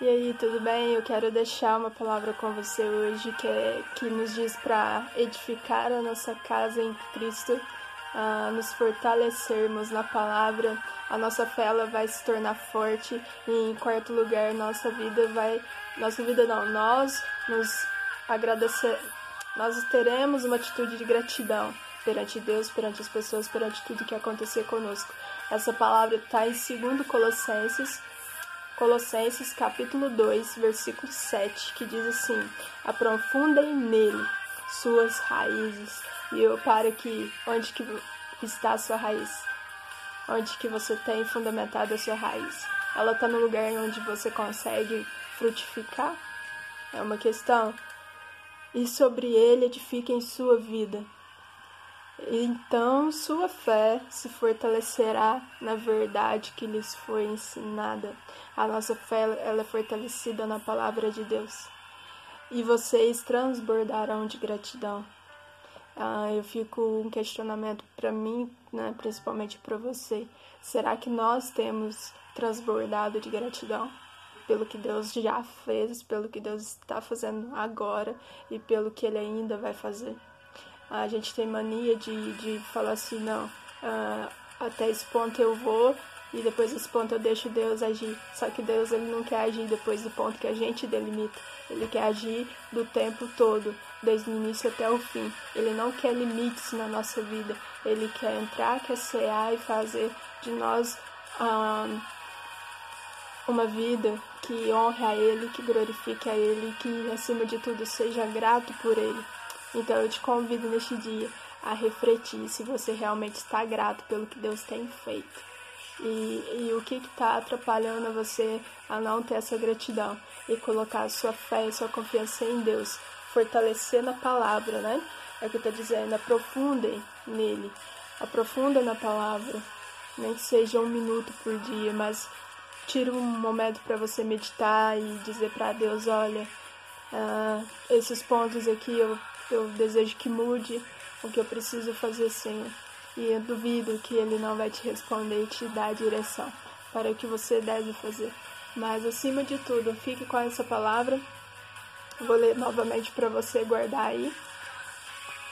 E aí, tudo bem? Eu quero deixar uma palavra com você hoje que, é, que nos diz para edificar a nossa casa em Cristo, uh, nos fortalecermos na palavra, a nossa fé ela vai se tornar forte e em quarto lugar, nossa vida vai, nossa vida não, nós nos agradecer, nós teremos uma atitude de gratidão perante Deus, perante as pessoas, perante tudo que acontecer conosco. Essa palavra está em 2 Colossenses Colossenses capítulo 2, versículo 7, que diz assim: Aprofundem nele suas raízes. E eu paro aqui, onde que está a sua raiz? Onde que você tem fundamentado a sua raiz? Ela está no lugar onde você consegue frutificar? É uma questão. E sobre ele edifiquem sua vida. Então sua fé se fortalecerá na verdade que lhes foi ensinada. A nossa fé ela é fortalecida na palavra de Deus. E vocês transbordarão de gratidão. Ah, eu fico um questionamento para mim, né, principalmente para você. Será que nós temos transbordado de gratidão pelo que Deus já fez, pelo que Deus está fazendo agora e pelo que Ele ainda vai fazer? A gente tem mania de, de falar assim, não, uh, até esse ponto eu vou e depois desse ponto eu deixo Deus agir. Só que Deus ele não quer agir depois do ponto que a gente delimita. Ele quer agir do tempo todo, desde o início até o fim. Ele não quer limites na nossa vida. Ele quer entrar, quer cear e fazer de nós um, uma vida que honre a Ele, que glorifique a Ele, que acima de tudo seja grato por Ele. Então eu te convido neste dia a refletir se você realmente está grato pelo que Deus tem feito. E, e o que está atrapalhando você a não ter essa gratidão e colocar a sua fé e sua confiança em Deus, fortalecer na palavra, né? É o que está dizendo, aprofundem nele, aprofunda na palavra, nem que seja um minuto por dia, mas tira um momento para você meditar e dizer para Deus, olha, uh, esses pontos aqui eu eu desejo que mude o que eu preciso fazer, Senhor. E eu duvido que Ele não vai te responder e te dar a direção para o que você deve fazer. Mas acima de tudo, fique com essa palavra. Vou ler novamente para você guardar aí.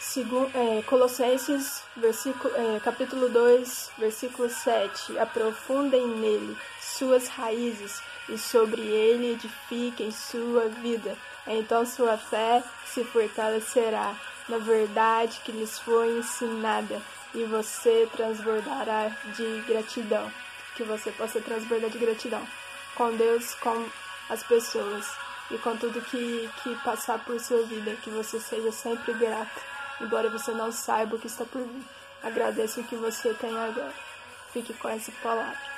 Segundo, é, Colossenses, versículo, é, capítulo 2, versículo 7. Aprofundem nele suas raízes e sobre ele edifiquem sua vida então sua fé se fortalecerá na verdade que lhes foi ensinada e você transbordará de gratidão. Que você possa transbordar de gratidão com Deus, com as pessoas e com tudo que, que passar por sua vida. Que você seja sempre grato, embora você não saiba o que está por vir. Agradeça o que você tem agora. Fique com essa palavra.